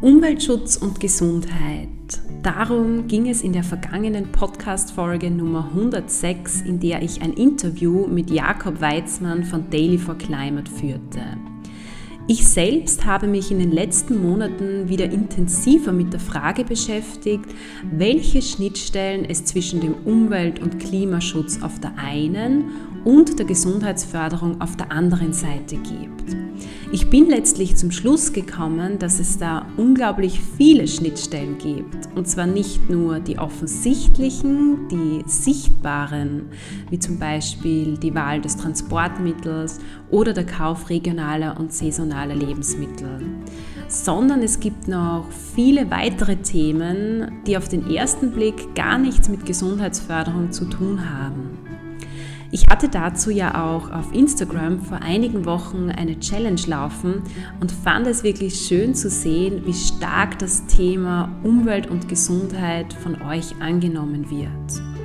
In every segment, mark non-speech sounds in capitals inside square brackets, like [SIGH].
Umweltschutz und Gesundheit. Darum ging es in der vergangenen Podcast-Folge Nummer 106, in der ich ein Interview mit Jakob Weizmann von Daily for Climate führte. Ich selbst habe mich in den letzten Monaten wieder intensiver mit der Frage beschäftigt, welche Schnittstellen es zwischen dem Umwelt- und Klimaschutz auf der einen und der Gesundheitsförderung auf der anderen Seite gibt. Ich bin letztlich zum Schluss gekommen, dass es da unglaublich viele Schnittstellen gibt. Und zwar nicht nur die offensichtlichen, die sichtbaren, wie zum Beispiel die Wahl des Transportmittels oder der Kauf regionaler und saisonaler Lebensmittel, sondern es gibt noch viele weitere Themen, die auf den ersten Blick gar nichts mit Gesundheitsförderung zu tun haben. Ich hatte dazu ja auch auf Instagram vor einigen Wochen eine Challenge laufen und fand es wirklich schön zu sehen, wie stark das Thema Umwelt und Gesundheit von euch angenommen wird.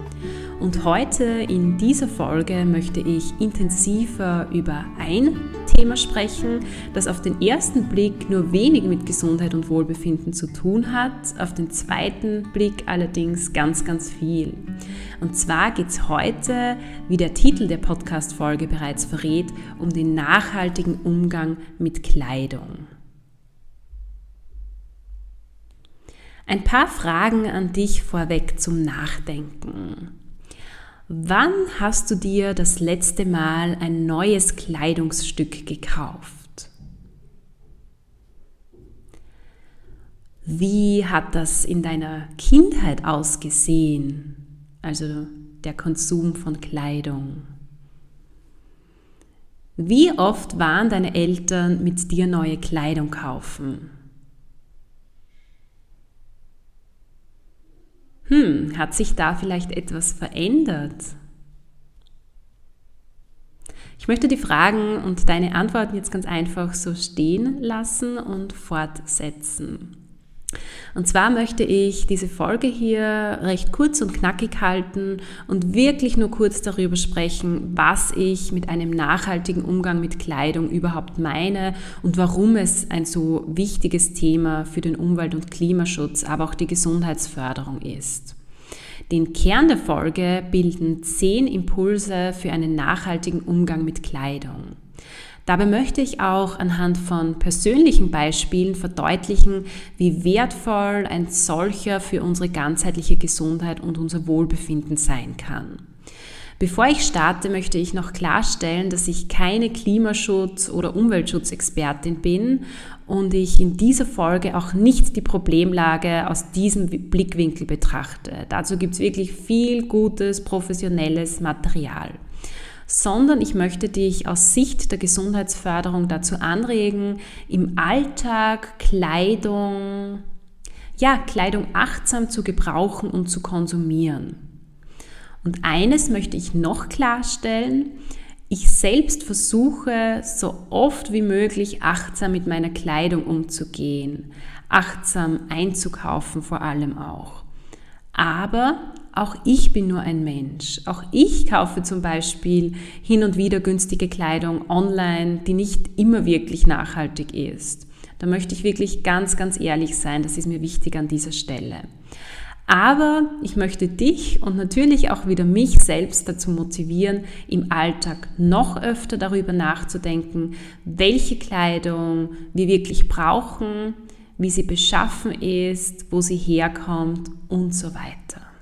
Und heute in dieser Folge möchte ich intensiver über ein Thema sprechen, das auf den ersten Blick nur wenig mit Gesundheit und Wohlbefinden zu tun hat, auf den zweiten Blick allerdings ganz, ganz viel. Und zwar geht es heute, wie der Titel der Podcast-Folge bereits verrät, um den nachhaltigen Umgang mit Kleidung. Ein paar Fragen an dich vorweg zum Nachdenken. Wann hast du dir das letzte Mal ein neues Kleidungsstück gekauft? Wie hat das in deiner Kindheit ausgesehen? Also der Konsum von Kleidung. Wie oft waren deine Eltern mit dir neue Kleidung kaufen? Hm, hat sich da vielleicht etwas verändert? Ich möchte die Fragen und deine Antworten jetzt ganz einfach so stehen lassen und fortsetzen. Und zwar möchte ich diese Folge hier recht kurz und knackig halten und wirklich nur kurz darüber sprechen, was ich mit einem nachhaltigen Umgang mit Kleidung überhaupt meine und warum es ein so wichtiges Thema für den Umwelt- und Klimaschutz, aber auch die Gesundheitsförderung ist. Den Kern der Folge bilden zehn Impulse für einen nachhaltigen Umgang mit Kleidung. Dabei möchte ich auch anhand von persönlichen Beispielen verdeutlichen, wie wertvoll ein solcher für unsere ganzheitliche Gesundheit und unser Wohlbefinden sein kann. Bevor ich starte, möchte ich noch klarstellen, dass ich keine Klimaschutz- oder Umweltschutzexpertin bin und ich in dieser Folge auch nicht die Problemlage aus diesem Blickwinkel betrachte. Dazu gibt es wirklich viel gutes, professionelles Material sondern ich möchte dich aus Sicht der Gesundheitsförderung dazu anregen, im Alltag Kleidung, ja, Kleidung achtsam zu gebrauchen und zu konsumieren. Und eines möchte ich noch klarstellen, ich selbst versuche so oft wie möglich achtsam mit meiner Kleidung umzugehen. achtsam einzukaufen vor allem auch. Aber auch ich bin nur ein Mensch. Auch ich kaufe zum Beispiel hin und wieder günstige Kleidung online, die nicht immer wirklich nachhaltig ist. Da möchte ich wirklich ganz, ganz ehrlich sein. Das ist mir wichtig an dieser Stelle. Aber ich möchte dich und natürlich auch wieder mich selbst dazu motivieren, im Alltag noch öfter darüber nachzudenken, welche Kleidung wir wirklich brauchen, wie sie beschaffen ist, wo sie herkommt und so weiter.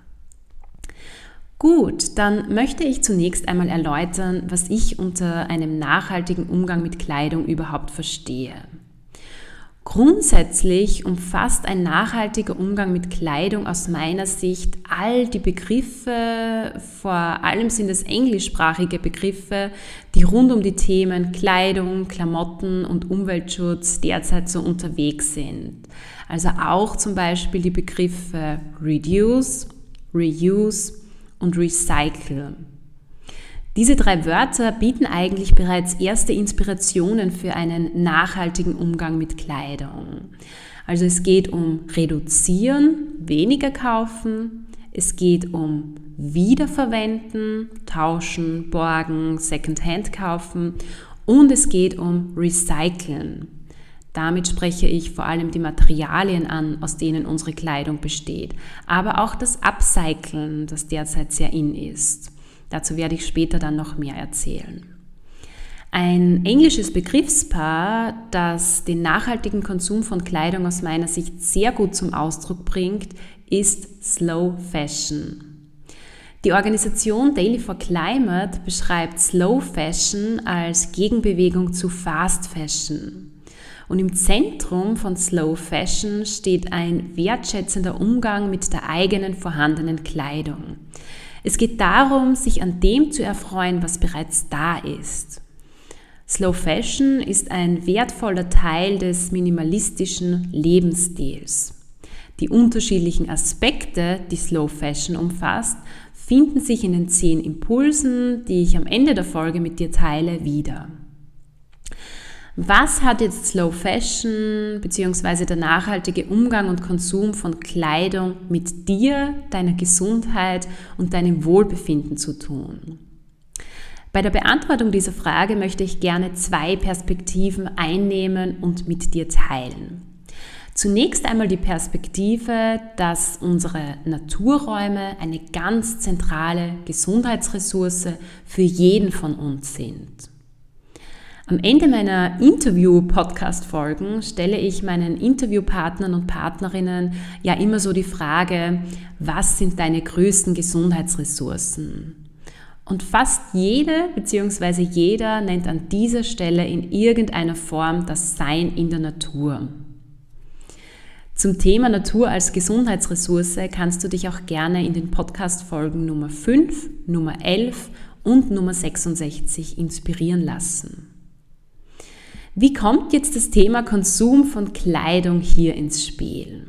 Gut, dann möchte ich zunächst einmal erläutern, was ich unter einem nachhaltigen Umgang mit Kleidung überhaupt verstehe. Grundsätzlich umfasst ein nachhaltiger Umgang mit Kleidung aus meiner Sicht all die Begriffe, vor allem sind es englischsprachige Begriffe, die rund um die Themen Kleidung, Klamotten und Umweltschutz derzeit so unterwegs sind. Also auch zum Beispiel die Begriffe Reduce, Reuse und Recycle. Diese drei Wörter bieten eigentlich bereits erste Inspirationen für einen nachhaltigen Umgang mit Kleidung. Also es geht um reduzieren, weniger kaufen, es geht um wiederverwenden, tauschen, borgen, Secondhand kaufen und es geht um recyceln. Damit spreche ich vor allem die Materialien an, aus denen unsere Kleidung besteht, aber auch das Upcyclen, das derzeit sehr in ist. Dazu werde ich später dann noch mehr erzählen. Ein englisches Begriffspaar, das den nachhaltigen Konsum von Kleidung aus meiner Sicht sehr gut zum Ausdruck bringt, ist Slow Fashion. Die Organisation Daily for Climate beschreibt Slow Fashion als Gegenbewegung zu Fast Fashion. Und im Zentrum von Slow Fashion steht ein wertschätzender Umgang mit der eigenen vorhandenen Kleidung. Es geht darum, sich an dem zu erfreuen, was bereits da ist. Slow Fashion ist ein wertvoller Teil des minimalistischen Lebensstils. Die unterschiedlichen Aspekte, die Slow Fashion umfasst, finden sich in den zehn Impulsen, die ich am Ende der Folge mit dir teile, wieder. Was hat jetzt Slow Fashion bzw. der nachhaltige Umgang und Konsum von Kleidung mit dir, deiner Gesundheit und deinem Wohlbefinden zu tun? Bei der Beantwortung dieser Frage möchte ich gerne zwei Perspektiven einnehmen und mit dir teilen. Zunächst einmal die Perspektive, dass unsere Naturräume eine ganz zentrale Gesundheitsressource für jeden von uns sind. Am Ende meiner Interview-Podcast-Folgen stelle ich meinen Interviewpartnern und Partnerinnen ja immer so die Frage, was sind deine größten Gesundheitsressourcen? Und fast jede bzw. jeder nennt an dieser Stelle in irgendeiner Form das Sein in der Natur. Zum Thema Natur als Gesundheitsressource kannst du dich auch gerne in den Podcast-Folgen Nummer 5, Nummer 11 und Nummer 66 inspirieren lassen. Wie kommt jetzt das Thema Konsum von Kleidung hier ins Spiel?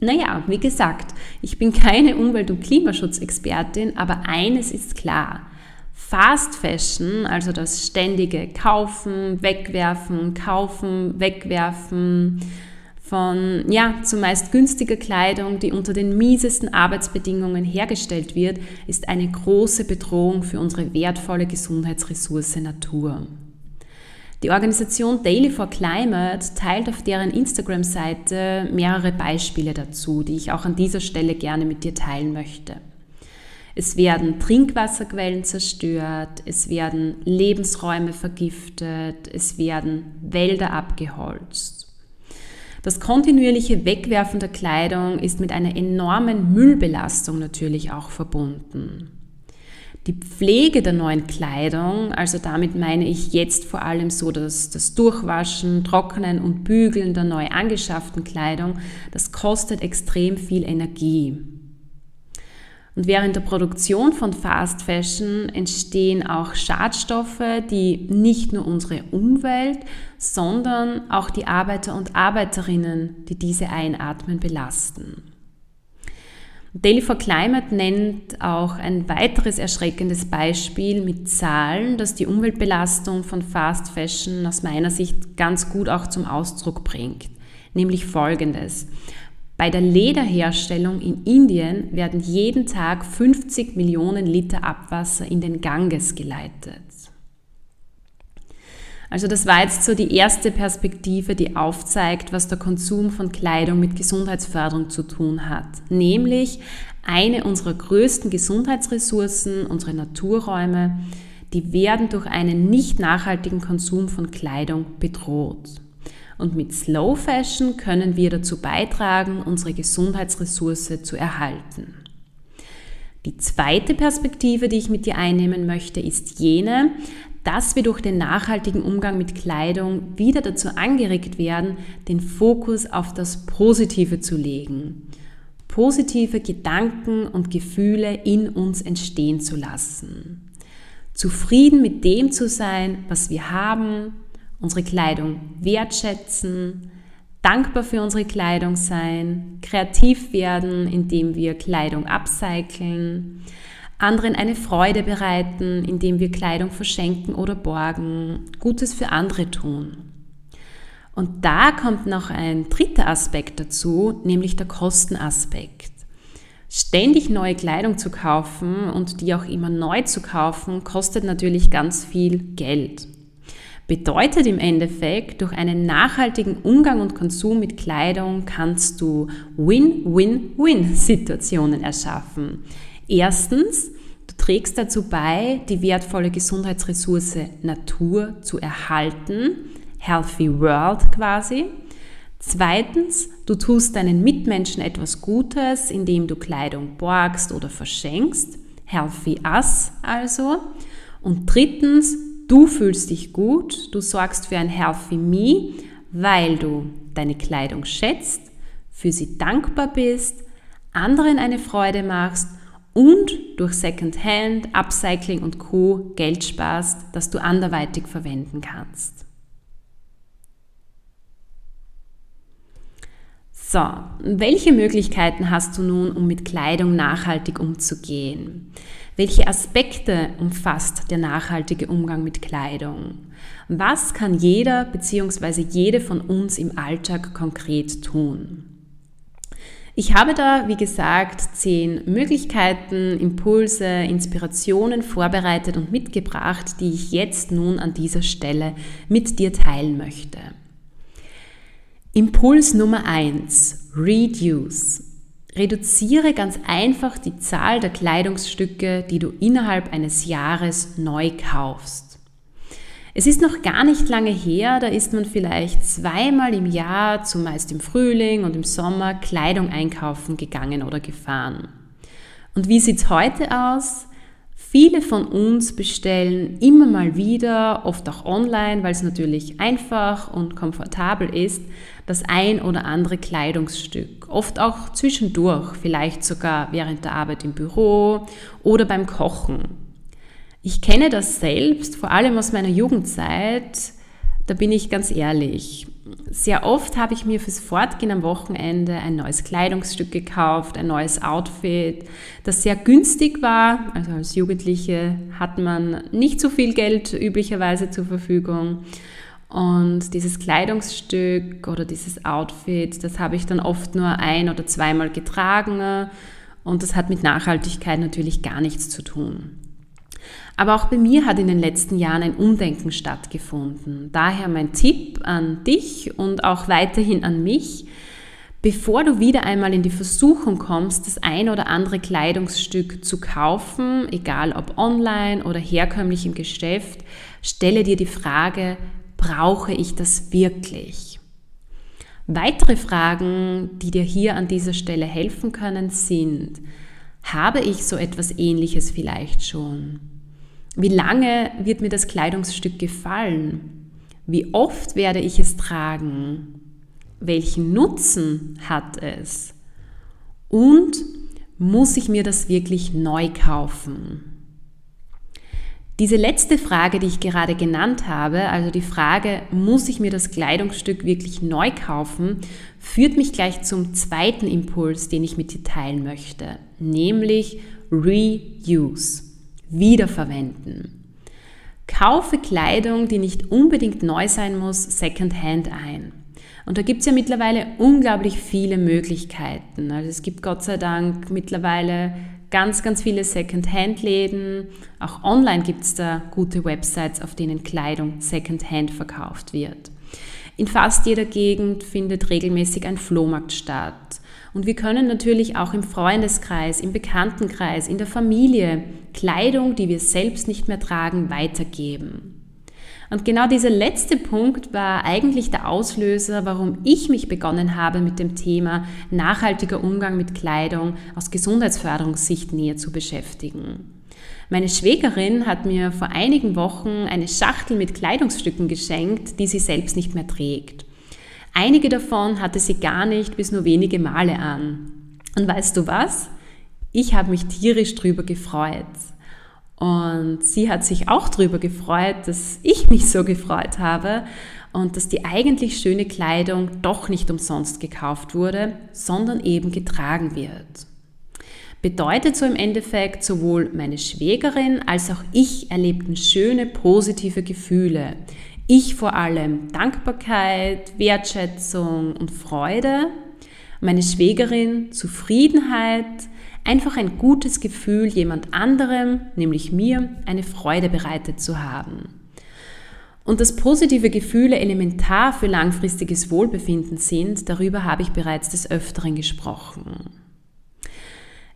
Naja, wie gesagt, ich bin keine Umwelt- und Klimaschutzexpertin, aber eines ist klar. Fast Fashion, also das ständige Kaufen, Wegwerfen, Kaufen, Wegwerfen von ja, zumeist günstiger Kleidung, die unter den miesesten Arbeitsbedingungen hergestellt wird, ist eine große Bedrohung für unsere wertvolle Gesundheitsressource Natur. Die Organisation Daily for Climate teilt auf deren Instagram-Seite mehrere Beispiele dazu, die ich auch an dieser Stelle gerne mit dir teilen möchte. Es werden Trinkwasserquellen zerstört, es werden Lebensräume vergiftet, es werden Wälder abgeholzt. Das kontinuierliche Wegwerfen der Kleidung ist mit einer enormen Müllbelastung natürlich auch verbunden. Die Pflege der neuen Kleidung, also damit meine ich jetzt vor allem so das, das Durchwaschen, Trocknen und Bügeln der neu angeschafften Kleidung, das kostet extrem viel Energie. Und während der Produktion von Fast Fashion entstehen auch Schadstoffe, die nicht nur unsere Umwelt, sondern auch die Arbeiter und Arbeiterinnen, die diese einatmen, belasten. Daily for Climate nennt auch ein weiteres erschreckendes Beispiel mit Zahlen, das die Umweltbelastung von Fast Fashion aus meiner Sicht ganz gut auch zum Ausdruck bringt. nämlich folgendes. Bei der Lederherstellung in Indien werden jeden Tag 50 Millionen Liter Abwasser in den Ganges geleitet. Also das war jetzt so die erste Perspektive, die aufzeigt, was der Konsum von Kleidung mit Gesundheitsförderung zu tun hat. Nämlich eine unserer größten Gesundheitsressourcen, unsere Naturräume, die werden durch einen nicht nachhaltigen Konsum von Kleidung bedroht. Und mit Slow Fashion können wir dazu beitragen, unsere Gesundheitsressource zu erhalten. Die zweite Perspektive, die ich mit dir einnehmen möchte, ist jene, dass wir durch den nachhaltigen Umgang mit Kleidung wieder dazu angeregt werden, den Fokus auf das Positive zu legen, positive Gedanken und Gefühle in uns entstehen zu lassen, zufrieden mit dem zu sein, was wir haben, unsere Kleidung wertschätzen, dankbar für unsere Kleidung sein, kreativ werden, indem wir Kleidung upcyclen, anderen eine Freude bereiten, indem wir Kleidung verschenken oder borgen, Gutes für andere tun. Und da kommt noch ein dritter Aspekt dazu, nämlich der Kostenaspekt. Ständig neue Kleidung zu kaufen und die auch immer neu zu kaufen, kostet natürlich ganz viel Geld. Bedeutet im Endeffekt, durch einen nachhaltigen Umgang und Konsum mit Kleidung kannst du Win-Win-Win-Situationen erschaffen. Erstens, du trägst dazu bei, die wertvolle Gesundheitsressource Natur zu erhalten, Healthy World quasi. Zweitens, du tust deinen Mitmenschen etwas Gutes, indem du Kleidung borgst oder verschenkst, Healthy Us also. Und drittens, du fühlst dich gut, du sorgst für ein Healthy Me, weil du deine Kleidung schätzt, für sie dankbar bist, anderen eine Freude machst und durch Secondhand, Upcycling und Co. Geld sparst, das du anderweitig verwenden kannst. So, welche Möglichkeiten hast du nun, um mit Kleidung nachhaltig umzugehen? Welche Aspekte umfasst der nachhaltige Umgang mit Kleidung? Was kann jeder bzw. jede von uns im Alltag konkret tun? Ich habe da, wie gesagt, zehn Möglichkeiten, Impulse, Inspirationen vorbereitet und mitgebracht, die ich jetzt nun an dieser Stelle mit dir teilen möchte. Impuls Nummer eins: Reduce. Reduziere ganz einfach die Zahl der Kleidungsstücke, die du innerhalb eines Jahres neu kaufst. Es ist noch gar nicht lange her, da ist man vielleicht zweimal im Jahr, zumeist im Frühling und im Sommer, Kleidung einkaufen gegangen oder gefahren. Und wie sieht's heute aus? Viele von uns bestellen immer mal wieder, oft auch online, weil es natürlich einfach und komfortabel ist, das ein oder andere Kleidungsstück. Oft auch zwischendurch, vielleicht sogar während der Arbeit im Büro oder beim Kochen. Ich kenne das selbst, vor allem aus meiner Jugendzeit. Da bin ich ganz ehrlich. Sehr oft habe ich mir fürs Fortgehen am Wochenende ein neues Kleidungsstück gekauft, ein neues Outfit, das sehr günstig war. Also als Jugendliche hat man nicht so viel Geld üblicherweise zur Verfügung. Und dieses Kleidungsstück oder dieses Outfit, das habe ich dann oft nur ein oder zweimal getragen. Und das hat mit Nachhaltigkeit natürlich gar nichts zu tun. Aber auch bei mir hat in den letzten Jahren ein Umdenken stattgefunden. Daher mein Tipp an dich und auch weiterhin an mich, bevor du wieder einmal in die Versuchung kommst, das ein oder andere Kleidungsstück zu kaufen, egal ob online oder herkömmlich im Geschäft, stelle dir die Frage, brauche ich das wirklich? Weitere Fragen, die dir hier an dieser Stelle helfen können, sind, habe ich so etwas Ähnliches vielleicht schon? Wie lange wird mir das Kleidungsstück gefallen? Wie oft werde ich es tragen? Welchen Nutzen hat es? Und muss ich mir das wirklich neu kaufen? Diese letzte Frage, die ich gerade genannt habe, also die Frage, muss ich mir das Kleidungsstück wirklich neu kaufen, führt mich gleich zum zweiten Impuls, den ich mit dir teilen möchte, nämlich Reuse wiederverwenden. Kaufe Kleidung, die nicht unbedingt neu sein muss, secondhand ein. Und da gibt es ja mittlerweile unglaublich viele Möglichkeiten. Also es gibt Gott sei Dank mittlerweile ganz, ganz viele Second-Hand-Läden. Auch online gibt es da gute Websites, auf denen Kleidung Second-Hand verkauft wird. In fast jeder Gegend findet regelmäßig ein Flohmarkt statt. Und wir können natürlich auch im Freundeskreis, im Bekanntenkreis, in der Familie Kleidung, die wir selbst nicht mehr tragen, weitergeben. Und genau dieser letzte Punkt war eigentlich der Auslöser, warum ich mich begonnen habe, mit dem Thema nachhaltiger Umgang mit Kleidung aus Gesundheitsförderungssicht näher zu beschäftigen. Meine Schwägerin hat mir vor einigen Wochen eine Schachtel mit Kleidungsstücken geschenkt, die sie selbst nicht mehr trägt. Einige davon hatte sie gar nicht bis nur wenige Male an. Und weißt du was? Ich habe mich tierisch drüber gefreut. Und sie hat sich auch darüber gefreut, dass ich mich so gefreut habe und dass die eigentlich schöne Kleidung doch nicht umsonst gekauft wurde, sondern eben getragen wird. Bedeutet so im Endeffekt, sowohl meine Schwägerin als auch ich erlebten schöne positive Gefühle. Ich vor allem Dankbarkeit, Wertschätzung und Freude. Meine Schwägerin Zufriedenheit, einfach ein gutes Gefühl, jemand anderem, nämlich mir, eine Freude bereitet zu haben. Und dass positive Gefühle elementar für langfristiges Wohlbefinden sind, darüber habe ich bereits des Öfteren gesprochen.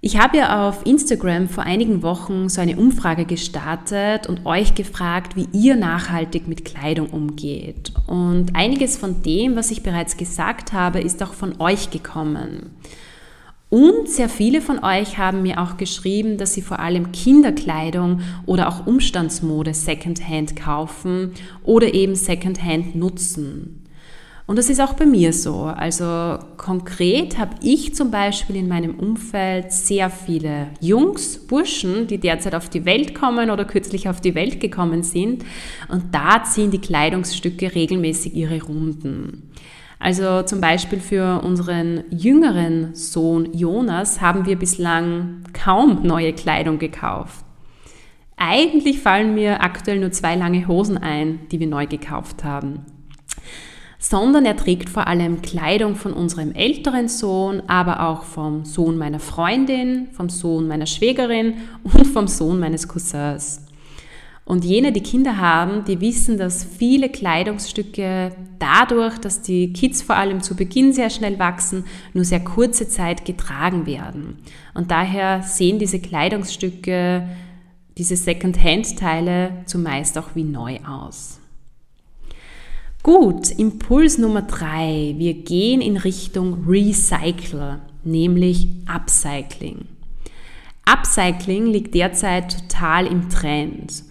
Ich habe ja auf Instagram vor einigen Wochen so eine Umfrage gestartet und euch gefragt, wie ihr nachhaltig mit Kleidung umgeht. Und einiges von dem, was ich bereits gesagt habe, ist auch von euch gekommen. Und sehr viele von euch haben mir auch geschrieben, dass sie vor allem Kinderkleidung oder auch Umstandsmode Secondhand kaufen oder eben Secondhand nutzen. Und das ist auch bei mir so. Also konkret habe ich zum Beispiel in meinem Umfeld sehr viele Jungs, Burschen, die derzeit auf die Welt kommen oder kürzlich auf die Welt gekommen sind. Und da ziehen die Kleidungsstücke regelmäßig ihre Runden. Also zum Beispiel für unseren jüngeren Sohn Jonas haben wir bislang kaum neue Kleidung gekauft. Eigentlich fallen mir aktuell nur zwei lange Hosen ein, die wir neu gekauft haben. Sondern er trägt vor allem Kleidung von unserem älteren Sohn, aber auch vom Sohn meiner Freundin, vom Sohn meiner Schwägerin und vom Sohn meines Cousins. Und jene, die Kinder haben, die wissen, dass viele Kleidungsstücke dadurch, dass die Kids vor allem zu Beginn sehr schnell wachsen, nur sehr kurze Zeit getragen werden. Und daher sehen diese Kleidungsstücke, diese Second-Hand-Teile zumeist auch wie neu aus. Gut, Impuls Nummer drei. Wir gehen in Richtung Recycle, nämlich Upcycling. Upcycling liegt derzeit total im Trend.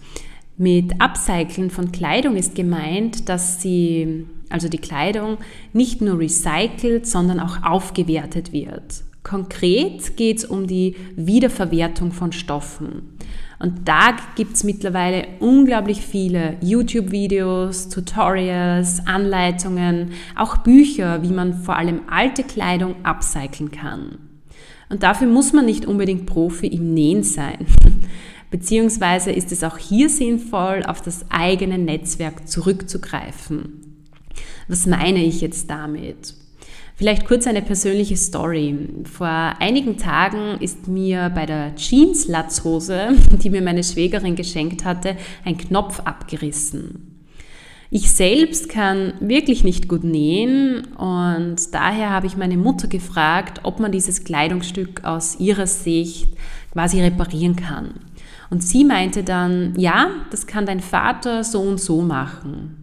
Mit Upcycling von Kleidung ist gemeint, dass sie, also die Kleidung, nicht nur recycelt, sondern auch aufgewertet wird. Konkret geht es um die Wiederverwertung von Stoffen. Und da gibt es mittlerweile unglaublich viele YouTube-Videos, Tutorials, Anleitungen, auch Bücher, wie man vor allem alte Kleidung upcyclen kann. Und dafür muss man nicht unbedingt Profi im Nähen sein. [LAUGHS] Beziehungsweise ist es auch hier sinnvoll, auf das eigene Netzwerk zurückzugreifen. Was meine ich jetzt damit? Vielleicht kurz eine persönliche Story. Vor einigen Tagen ist mir bei der Jeans-Latzhose, [LAUGHS] die mir meine Schwägerin geschenkt hatte, ein Knopf abgerissen. Ich selbst kann wirklich nicht gut nähen und daher habe ich meine Mutter gefragt, ob man dieses Kleidungsstück aus ihrer Sicht quasi reparieren kann. Und sie meinte dann, ja, das kann dein Vater so und so machen.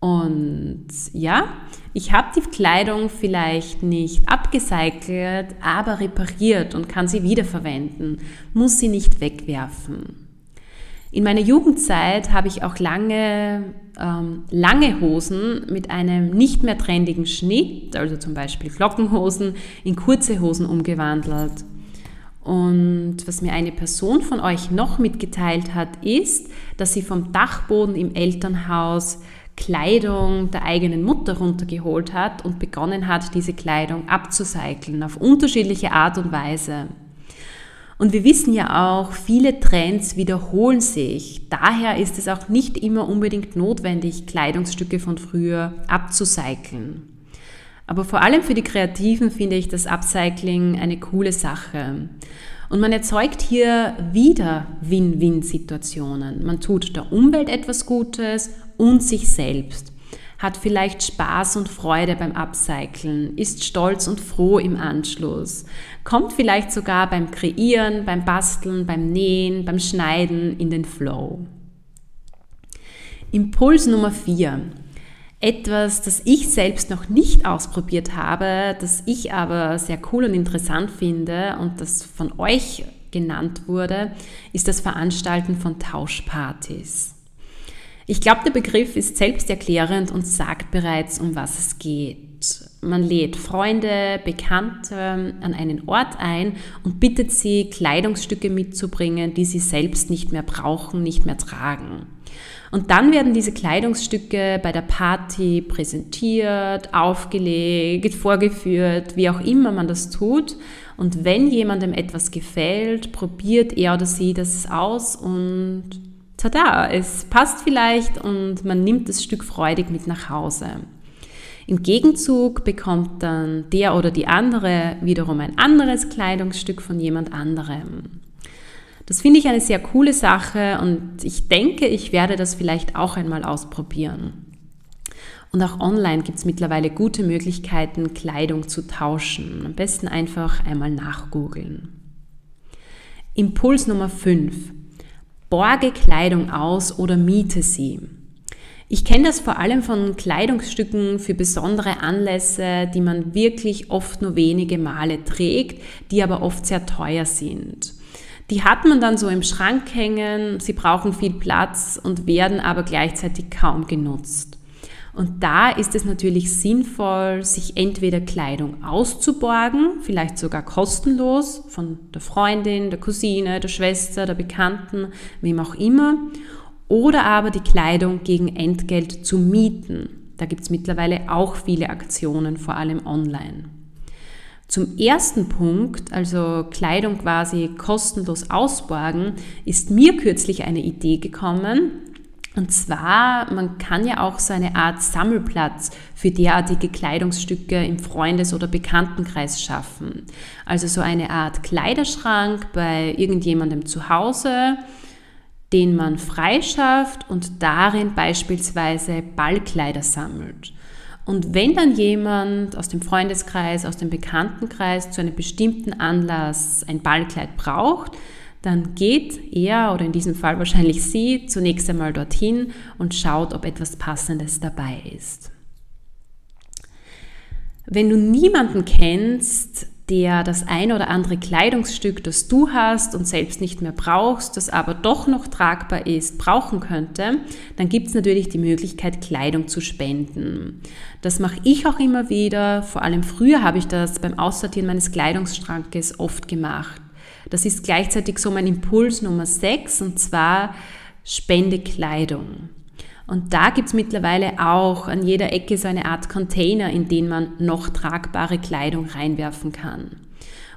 Und ja, ich habe die Kleidung vielleicht nicht abgecycelt, aber repariert und kann sie wiederverwenden, muss sie nicht wegwerfen. In meiner Jugendzeit habe ich auch lange, ähm, lange Hosen mit einem nicht mehr trendigen Schnitt, also zum Beispiel Glockenhosen, in kurze Hosen umgewandelt. Und was mir eine Person von euch noch mitgeteilt hat, ist, dass sie vom Dachboden im Elternhaus Kleidung der eigenen Mutter runtergeholt hat und begonnen hat, diese Kleidung abzucyceln auf unterschiedliche Art und Weise. Und wir wissen ja auch, viele Trends wiederholen sich. Daher ist es auch nicht immer unbedingt notwendig, Kleidungsstücke von früher abzucyceln. Aber vor allem für die Kreativen finde ich das Upcycling eine coole Sache. Und man erzeugt hier wieder Win-Win-Situationen. Man tut der Umwelt etwas Gutes und sich selbst hat vielleicht Spaß und Freude beim Upcyclen, ist stolz und froh im Anschluss, kommt vielleicht sogar beim Kreieren, beim Basteln, beim Nähen, beim Schneiden in den Flow. Impuls Nummer 4. Etwas, das ich selbst noch nicht ausprobiert habe, das ich aber sehr cool und interessant finde und das von euch genannt wurde, ist das Veranstalten von Tauschpartys. Ich glaube, der Begriff ist selbsterklärend und sagt bereits, um was es geht. Man lädt Freunde, Bekannte an einen Ort ein und bittet sie, Kleidungsstücke mitzubringen, die sie selbst nicht mehr brauchen, nicht mehr tragen. Und dann werden diese Kleidungsstücke bei der Party präsentiert, aufgelegt, vorgeführt, wie auch immer man das tut. Und wenn jemandem etwas gefällt, probiert er oder sie das aus und tada, es passt vielleicht und man nimmt das Stück freudig mit nach Hause. Im Gegenzug bekommt dann der oder die andere wiederum ein anderes Kleidungsstück von jemand anderem. Das finde ich eine sehr coole Sache und ich denke, ich werde das vielleicht auch einmal ausprobieren. Und auch online gibt es mittlerweile gute Möglichkeiten, Kleidung zu tauschen. Am besten einfach einmal nachgoogeln. Impuls Nummer 5. Borge Kleidung aus oder miete sie. Ich kenne das vor allem von Kleidungsstücken für besondere Anlässe, die man wirklich oft nur wenige Male trägt, die aber oft sehr teuer sind. Die hat man dann so im Schrank hängen, sie brauchen viel Platz und werden aber gleichzeitig kaum genutzt. Und da ist es natürlich sinnvoll, sich entweder Kleidung auszuborgen, vielleicht sogar kostenlos von der Freundin, der Cousine, der Schwester, der Bekannten, wem auch immer, oder aber die Kleidung gegen Entgelt zu mieten. Da gibt es mittlerweile auch viele Aktionen, vor allem online. Zum ersten Punkt, also Kleidung quasi kostenlos ausborgen, ist mir kürzlich eine Idee gekommen, und zwar, man kann ja auch so eine Art Sammelplatz für derartige Kleidungsstücke im Freundes- oder Bekanntenkreis schaffen. Also so eine Art Kleiderschrank bei irgendjemandem zu Hause, den man freischafft und darin beispielsweise Ballkleider sammelt. Und wenn dann jemand aus dem Freundeskreis, aus dem Bekanntenkreis zu einem bestimmten Anlass ein Ballkleid braucht, dann geht er oder in diesem Fall wahrscheinlich sie zunächst einmal dorthin und schaut, ob etwas Passendes dabei ist. Wenn du niemanden kennst, der das ein oder andere Kleidungsstück, das du hast und selbst nicht mehr brauchst, das aber doch noch tragbar ist, brauchen könnte, dann gibt es natürlich die Möglichkeit, Kleidung zu spenden. Das mache ich auch immer wieder. Vor allem früher habe ich das beim Aussortieren meines Kleidungsschrankes oft gemacht. Das ist gleichzeitig so mein Impuls Nummer 6 und zwar Spende Kleidung. Und da gibt es mittlerweile auch an jeder Ecke so eine Art Container, in den man noch tragbare Kleidung reinwerfen kann.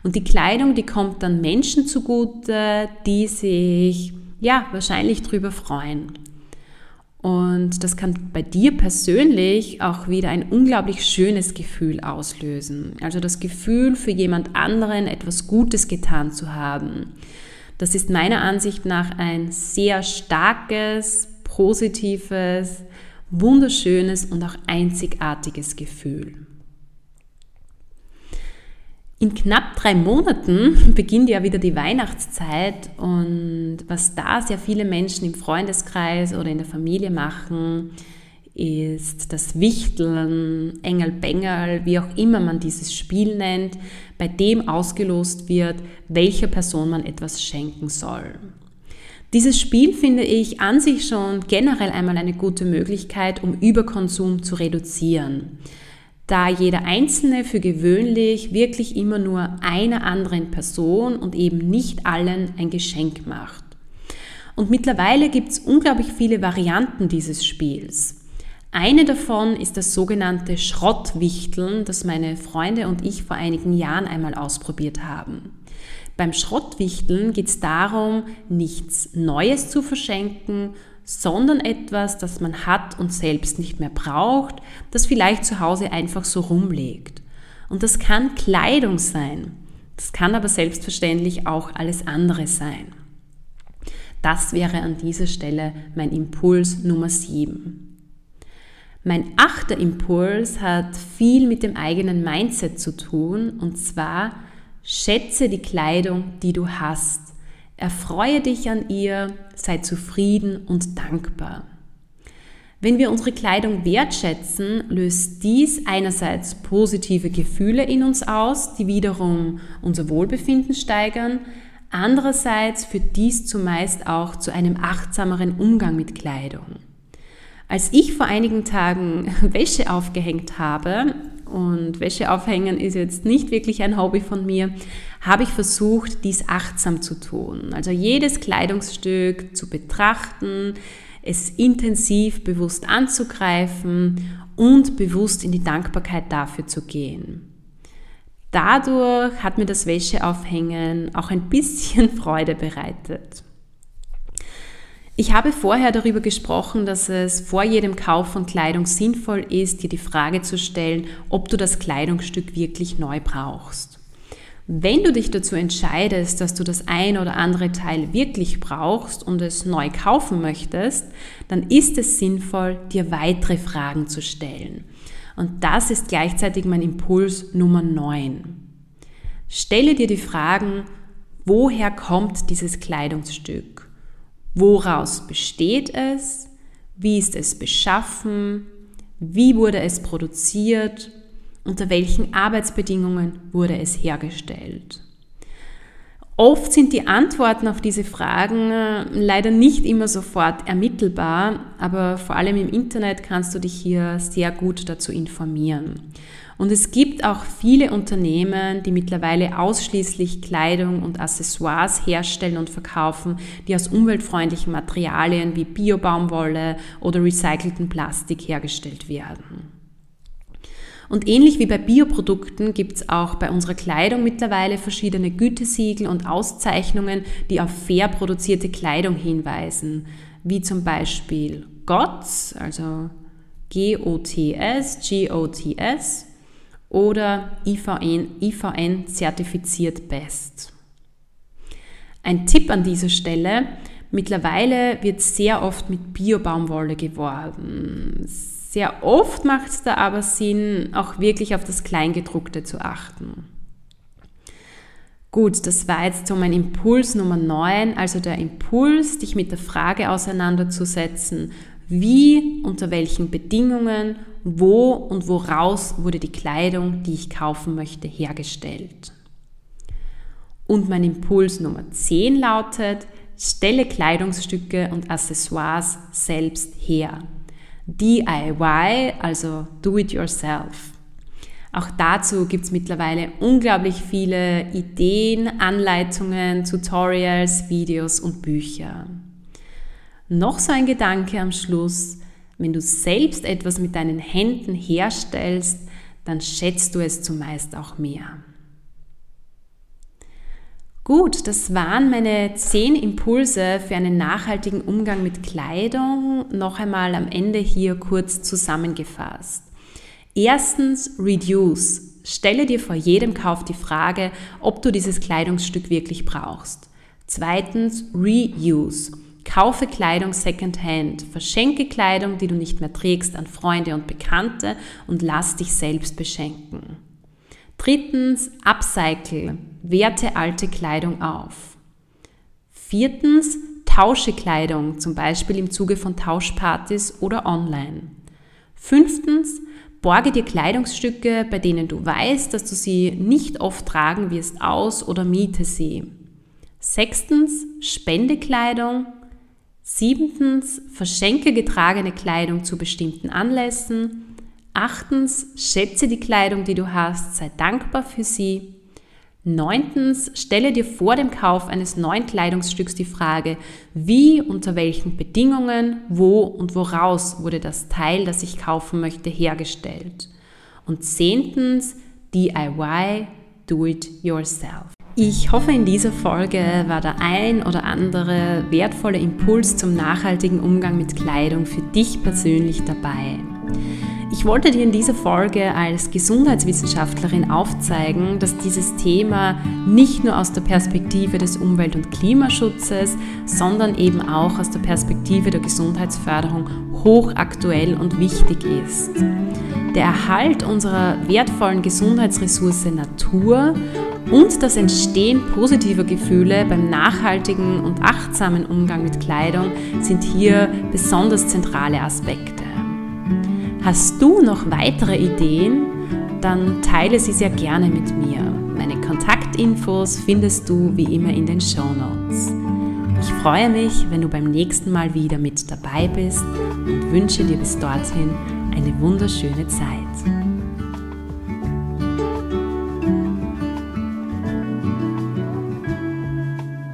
Und die Kleidung, die kommt dann Menschen zugute, die sich ja wahrscheinlich drüber freuen. Und das kann bei dir persönlich auch wieder ein unglaublich schönes Gefühl auslösen. Also das Gefühl, für jemand anderen etwas Gutes getan zu haben. Das ist meiner Ansicht nach ein sehr starkes, positives, wunderschönes und auch einzigartiges Gefühl. In knapp drei Monaten [LAUGHS] beginnt ja wieder die Weihnachtszeit und was da sehr viele Menschen im Freundeskreis oder in der Familie machen, ist das Wichteln, Engel-Bengel, wie auch immer man dieses Spiel nennt, bei dem ausgelost wird, welcher Person man etwas schenken soll. Dieses Spiel finde ich an sich schon generell einmal eine gute Möglichkeit, um Überkonsum zu reduzieren da jeder Einzelne für gewöhnlich wirklich immer nur einer anderen Person und eben nicht allen ein Geschenk macht. Und mittlerweile gibt es unglaublich viele Varianten dieses Spiels. Eine davon ist das sogenannte Schrottwichteln, das meine Freunde und ich vor einigen Jahren einmal ausprobiert haben. Beim Schrottwichteln geht es darum, nichts Neues zu verschenken, sondern etwas, das man hat und selbst nicht mehr braucht, das vielleicht zu Hause einfach so rumlegt. Und das kann Kleidung sein. Das kann aber selbstverständlich auch alles andere sein. Das wäre an dieser Stelle mein Impuls Nummer 7. Mein achter Impuls hat viel mit dem eigenen Mindset zu tun und zwar schätze die Kleidung, die du hast. Erfreue dich an ihr, sei zufrieden und dankbar. Wenn wir unsere Kleidung wertschätzen, löst dies einerseits positive Gefühle in uns aus, die wiederum unser Wohlbefinden steigern, andererseits führt dies zumeist auch zu einem achtsameren Umgang mit Kleidung. Als ich vor einigen Tagen [LAUGHS] Wäsche aufgehängt habe, und Wäsche aufhängen ist jetzt nicht wirklich ein Hobby von mir, habe ich versucht, dies achtsam zu tun. Also jedes Kleidungsstück zu betrachten, es intensiv bewusst anzugreifen und bewusst in die Dankbarkeit dafür zu gehen. Dadurch hat mir das Wäscheaufhängen auch ein bisschen [LAUGHS] Freude bereitet. Ich habe vorher darüber gesprochen, dass es vor jedem Kauf von Kleidung sinnvoll ist, dir die Frage zu stellen, ob du das Kleidungsstück wirklich neu brauchst. Wenn du dich dazu entscheidest, dass du das ein oder andere Teil wirklich brauchst und es neu kaufen möchtest, dann ist es sinnvoll, dir weitere Fragen zu stellen. Und das ist gleichzeitig mein Impuls Nummer 9. Stelle dir die Fragen, woher kommt dieses Kleidungsstück? Woraus besteht es? Wie ist es beschaffen? Wie wurde es produziert? Unter welchen Arbeitsbedingungen wurde es hergestellt? Oft sind die Antworten auf diese Fragen äh, leider nicht immer sofort ermittelbar, aber vor allem im Internet kannst du dich hier sehr gut dazu informieren. Und es gibt auch viele Unternehmen, die mittlerweile ausschließlich Kleidung und Accessoires herstellen und verkaufen, die aus umweltfreundlichen Materialien wie Biobaumwolle oder recycelten Plastik hergestellt werden. Und ähnlich wie bei Bioprodukten gibt es auch bei unserer Kleidung mittlerweile verschiedene Gütesiegel und Auszeichnungen, die auf fair produzierte Kleidung hinweisen, wie zum Beispiel GOTS, also G-O-T-S, G-O-T-S oder IVN, IVN zertifiziert Best. Ein Tipp an dieser Stelle, mittlerweile wird sehr oft mit Biobaumwolle geworben. Sehr oft macht es da aber Sinn, auch wirklich auf das Kleingedruckte zu achten. Gut, das war jetzt so mein Impuls Nummer 9, also der Impuls, dich mit der Frage auseinanderzusetzen, wie, unter welchen Bedingungen wo und woraus wurde die Kleidung, die ich kaufen möchte, hergestellt. Und mein Impuls Nummer 10 lautet, stelle Kleidungsstücke und Accessoires selbst her. DIY, also do it yourself. Auch dazu gibt es mittlerweile unglaublich viele Ideen, Anleitungen, Tutorials, Videos und Bücher. Noch so ein Gedanke am Schluss. Wenn du selbst etwas mit deinen Händen herstellst, dann schätzt du es zumeist auch mehr. Gut, das waren meine zehn Impulse für einen nachhaltigen Umgang mit Kleidung. Noch einmal am Ende hier kurz zusammengefasst. Erstens, reduce. Stelle dir vor jedem Kauf die Frage, ob du dieses Kleidungsstück wirklich brauchst. Zweitens, reuse. Kaufe Kleidung secondhand, verschenke Kleidung, die du nicht mehr trägst, an Freunde und Bekannte und lass dich selbst beschenken. Drittens, upcycle, werte alte Kleidung auf. Viertens, tausche Kleidung, zum Beispiel im Zuge von Tauschpartys oder online. Fünftens, borge dir Kleidungsstücke, bei denen du weißt, dass du sie nicht oft tragen wirst, aus oder miete sie. Sechstens, spende Kleidung. Siebtens, verschenke getragene Kleidung zu bestimmten Anlässen. Achtens, schätze die Kleidung, die du hast, sei dankbar für sie. Neuntens, stelle dir vor dem Kauf eines neuen Kleidungsstücks die Frage, wie, unter welchen Bedingungen, wo und woraus wurde das Teil, das ich kaufen möchte, hergestellt. Und zehntens, DIY, do it yourself. Ich hoffe, in dieser Folge war der ein oder andere wertvolle Impuls zum nachhaltigen Umgang mit Kleidung für dich persönlich dabei. Ich wollte dir in dieser Folge als Gesundheitswissenschaftlerin aufzeigen, dass dieses Thema nicht nur aus der Perspektive des Umwelt- und Klimaschutzes, sondern eben auch aus der Perspektive der Gesundheitsförderung hochaktuell und wichtig ist. Der Erhalt unserer wertvollen Gesundheitsressource Natur und das Entstehen positiver Gefühle beim nachhaltigen und achtsamen Umgang mit Kleidung sind hier besonders zentrale Aspekte. Hast du noch weitere Ideen? Dann teile sie sehr gerne mit mir. Meine Kontaktinfos findest du wie immer in den Show Notes. Ich freue mich, wenn du beim nächsten Mal wieder mit dabei bist und wünsche dir bis dorthin eine wunderschöne Zeit.